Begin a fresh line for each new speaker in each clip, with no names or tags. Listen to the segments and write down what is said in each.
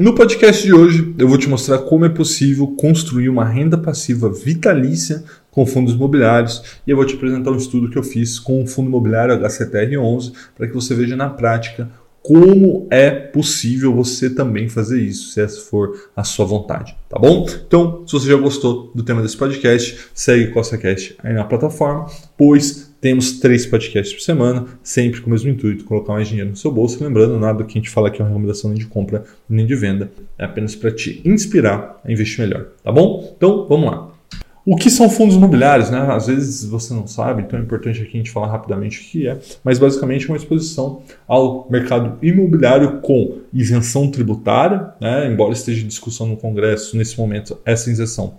No podcast de hoje, eu vou te mostrar como é possível construir uma renda passiva vitalícia com fundos imobiliários e eu vou te apresentar um estudo que eu fiz com o fundo imobiliário HCTR11 para que você veja na prática como é possível você também fazer isso, se essa for a sua vontade, tá bom? Então, se você já gostou do tema desse podcast, segue CostaCast aí na plataforma, pois temos três podcasts por semana, sempre com o mesmo intuito, colocar mais dinheiro no seu bolso. Lembrando, nada do que a gente fala aqui é uma recomendação nem de compra nem de venda, é apenas para te inspirar a investir melhor, tá bom? Então, vamos lá. O que são fundos imobiliários, né? Às vezes você não sabe, então é importante aqui a gente falar rapidamente o que é, mas basicamente é uma exposição ao mercado imobiliário com isenção tributária, né? Embora esteja em discussão no Congresso nesse momento essa isenção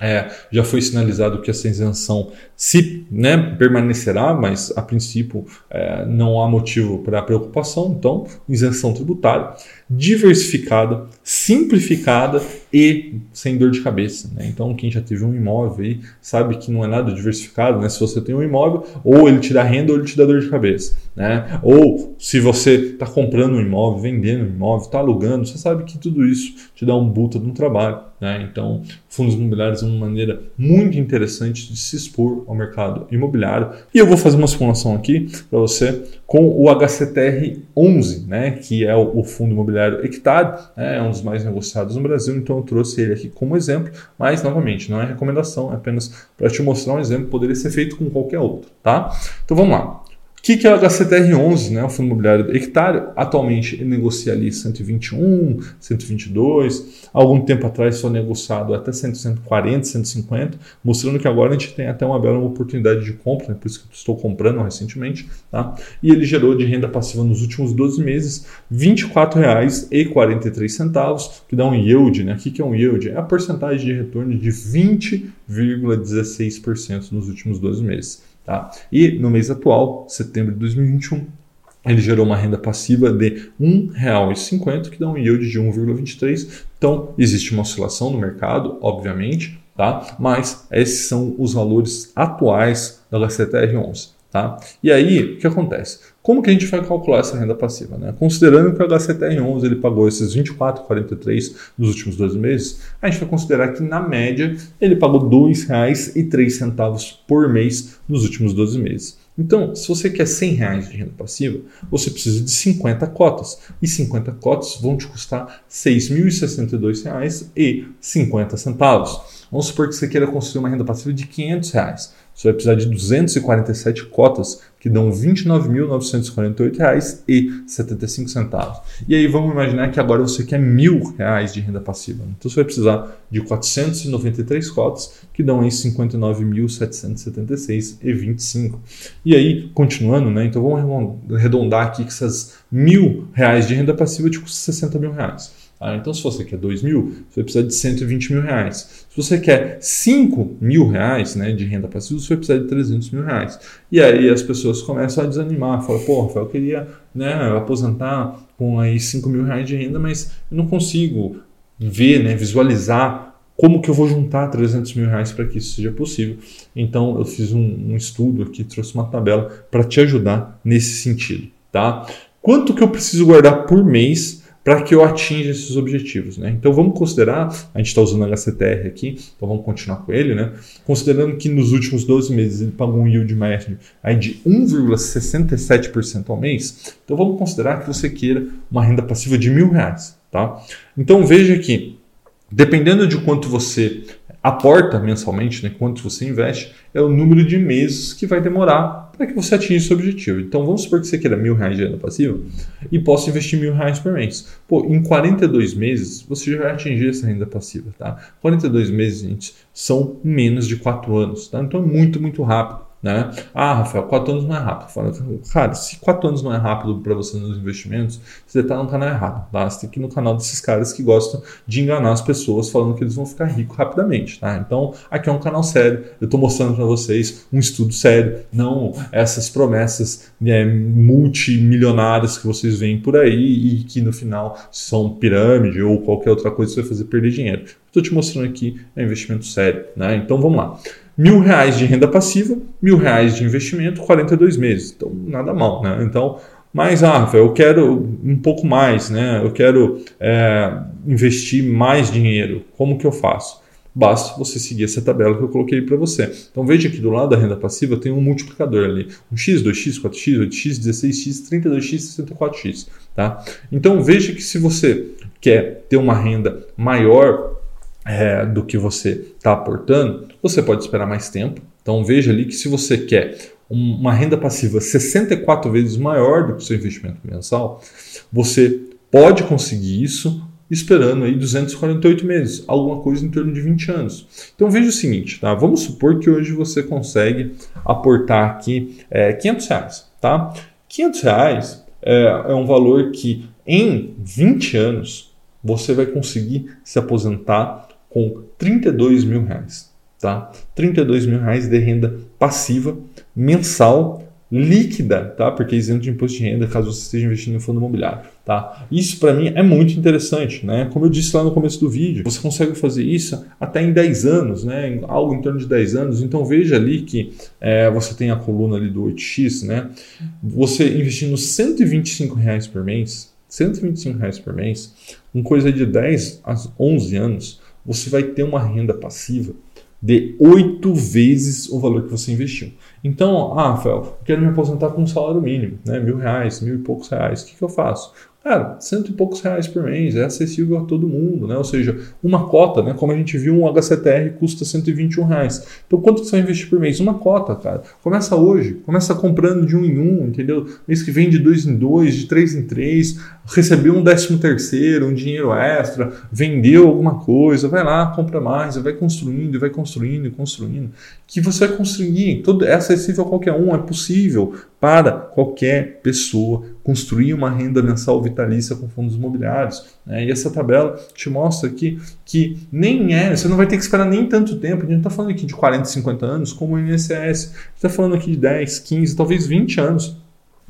é, já foi sinalizado que essa isenção se né, permanecerá, mas a princípio é, não há motivo para preocupação. Então, isenção tributária diversificada, simplificada e sem dor de cabeça. Né? Então, quem já teve um imóvel aí sabe que não é nada diversificado. Né? Se você tem um imóvel, ou ele te dá renda ou ele te dá dor de cabeça. Né? Ou se você está comprando um imóvel, vendendo um imóvel, está alugando, você sabe que tudo isso te dá um buta de um trabalho. Né? Então, fundos imobiliários é uma maneira muito interessante de se expor ao mercado imobiliário. E eu vou fazer uma simulação aqui para você com o HCTR 11, né? que é o fundo imobiliário Hectare, né? é um dos mais negociados no Brasil, então eu trouxe ele aqui como exemplo, mas novamente, não é recomendação, é apenas para te mostrar um exemplo, poderia ser feito com qualquer outro. Tá? Então vamos lá que, que é o HCTR11, né, o fundo imobiliário hectare? Atualmente ele negocia ali 121, 122, algum tempo atrás foi negociado até 140, 150, mostrando que agora a gente tem até uma bela oportunidade de compra, né, por isso que estou comprando recentemente, tá? e ele gerou de renda passiva nos últimos 12 meses R$ 24,43, que dá um yield, né? o que, que é um yield? É a porcentagem de retorno de 20,16% nos últimos 12 meses. Tá? E no mês atual, setembro de 2021, ele gerou uma renda passiva de R$ 1,50, que dá um yield de 1,23. Então, existe uma oscilação no mercado, obviamente, tá? mas esses são os valores atuais da HCTR11. Tá? E aí, o que acontece? Como que a gente vai calcular essa renda passiva? Né? Considerando que o HCTR11 ele pagou esses 24,43 nos últimos dois meses, a gente vai considerar que, na média, ele pagou R$ 2,03 por mês nos últimos 12 meses. Então, se você quer 100 reais de renda passiva, você precisa de 50 cotas. E 50 cotas vão te custar R$ 6.062,50. Vamos supor que você queira construir uma renda passiva de 500 reais. Você vai precisar de 247 cotas, que dão R$ 29.948,75. E aí vamos imaginar que agora você quer mil reais de renda passiva. Então você vai precisar de 493 cotas, que dão R$ 59.776,25. E aí, continuando, né? Então vamos arredondar aqui que essas mil reais de renda passiva te custam 60 mil reais. Ah, então, se você quer 2 mil, você vai precisar de 120 mil reais. Se você quer 5 mil reais né, de renda passiva, você vai precisar de 300 mil reais. E aí as pessoas começam a desanimar. Falam, pô, Rafael, eu queria né, aposentar com aí 5 mil reais de renda, mas eu não consigo ver, né, visualizar como que eu vou juntar 300 mil reais para que isso seja possível. Então, eu fiz um, um estudo aqui, trouxe uma tabela para te ajudar nesse sentido. Tá? Quanto que eu preciso guardar por mês para que eu atinja esses objetivos. Né? Então vamos considerar, a gente está usando o HCTR aqui, então vamos continuar com ele, né? considerando que nos últimos 12 meses ele pagou um yield médio aí de 1,67% ao mês, então vamos considerar que você queira uma renda passiva de mil reais. Tá? Então veja que, dependendo de quanto você aporta mensalmente, né, quanto você investe, é o número de meses que vai demorar para que você atinja esse objetivo. Então vamos supor que você queira mil reais de renda passiva e possa investir mil reais por mês. Pô, em 42 meses você já vai atingir essa renda passiva, tá? 42 meses, gente, são menos de 4 anos, tá? Então é muito, muito rápido. Né? Ah, Rafael, quatro anos não é rápido. Cara, se quatro anos não é rápido para você nos investimentos, você está no canal errado. Tá? Você tem que ir no canal desses caras que gostam de enganar as pessoas falando que eles vão ficar ricos rapidamente. Tá? Então, aqui é um canal sério. Eu estou mostrando para vocês um estudo sério, não essas promessas né, multimilionárias que vocês veem por aí e que no final são pirâmide ou qualquer outra coisa que vai fazer perder dinheiro. Estou te mostrando aqui é investimento sério. Né? Então, vamos lá mil reais de renda passiva, mil reais de investimento, 42 meses. Então, nada mal, né? Então, Mas, ah, Rafael, eu quero um pouco mais, né? Eu quero é, investir mais dinheiro. Como que eu faço? Basta você seguir essa tabela que eu coloquei para você. Então veja que do lado da renda passiva tem um multiplicador ali. Um x, 2x, 4x, 8x, 16x, 32x, 64x. Tá? Então veja que se você quer ter uma renda maior é, do que você está aportando, você pode esperar mais tempo. Então veja ali que se você quer uma renda passiva 64 vezes maior do que o seu investimento mensal, você pode conseguir isso esperando aí 248 meses, alguma coisa em torno de 20 anos. Então veja o seguinte, tá? Vamos supor que hoje você consegue aportar aqui é, 500 reais, tá? 500 reais é, é um valor que em 20 anos você vai conseguir se aposentar com 32 mil reais, tá? 32 mil reais de renda passiva mensal líquida, tá? Porque isento de imposto de renda caso você esteja investindo em fundo imobiliário, tá? Isso para mim é muito interessante, né? Como eu disse lá no começo do vídeo, você consegue fazer isso até em 10 anos, né? Algo em torno de 10 anos. Então veja ali que é, você tem a coluna ali do 8x, né? Você investindo 125 reais por mês, 125 reais por mês, com coisa de 10 a 11 anos, você vai ter uma renda passiva de oito vezes o valor que você investiu. Então, ah, Rafael, quero me aposentar com um salário mínimo, né? Mil reais, mil e poucos reais. O que, que eu faço? Cara, cento e poucos reais por mês, é acessível a todo mundo, né? Ou seja, uma cota, né? Como a gente viu, um HCTR custa 121 reais. Então, quanto você vai investir por mês? Uma cota, cara. Começa hoje, começa comprando de um em um, entendeu? Mês que vem de dois em dois, de três em três, recebeu um décimo terceiro, um dinheiro extra, vendeu alguma coisa, vai lá, compra mais, vai construindo, vai construindo, construindo, que você vai conseguir. Tudo é acessível a qualquer um, é possível para qualquer pessoa construir uma renda mensal vitalícia com fundos imobiliários. Né? E essa tabela te mostra aqui que nem é, você não vai ter que esperar nem tanto tempo. A gente está falando aqui de 40, 50 anos, como o INSS, a gente está falando aqui de 10, 15, talvez 20 anos.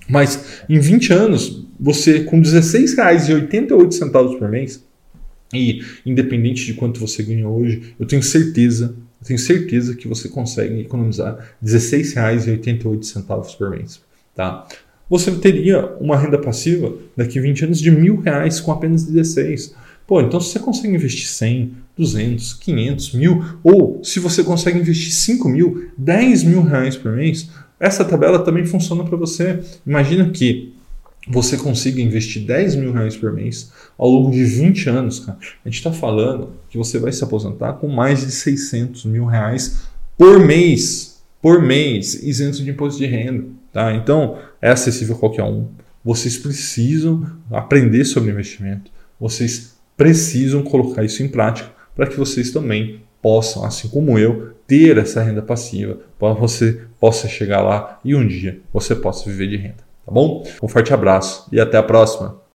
Mas em 20 anos, você com R$16,88 por mês, e independente de quanto você ganha hoje, eu tenho certeza eu tenho certeza que você consegue economizar R$16,88 por mês. Tá? Você teria uma renda passiva daqui a 20 anos de mil reais com apenas 16. Pô, então se você consegue investir 100, 200, 500, mil, ou se você consegue investir 5 mil, 10 mil reais por mês, essa tabela também funciona para você. Imagina que você consiga investir 10 mil reais por mês ao longo de 20 anos, cara, a gente está falando que você vai se aposentar com mais de 600 mil reais por mês, por mês, isento de imposto de renda. Tá? Então, é acessível a qualquer um. Vocês precisam aprender sobre investimento. Vocês precisam colocar isso em prática para que vocês também possam, assim como eu, ter essa renda passiva, para você possa chegar lá e um dia você possa viver de renda. Tá bom? Um forte abraço e até a próxima.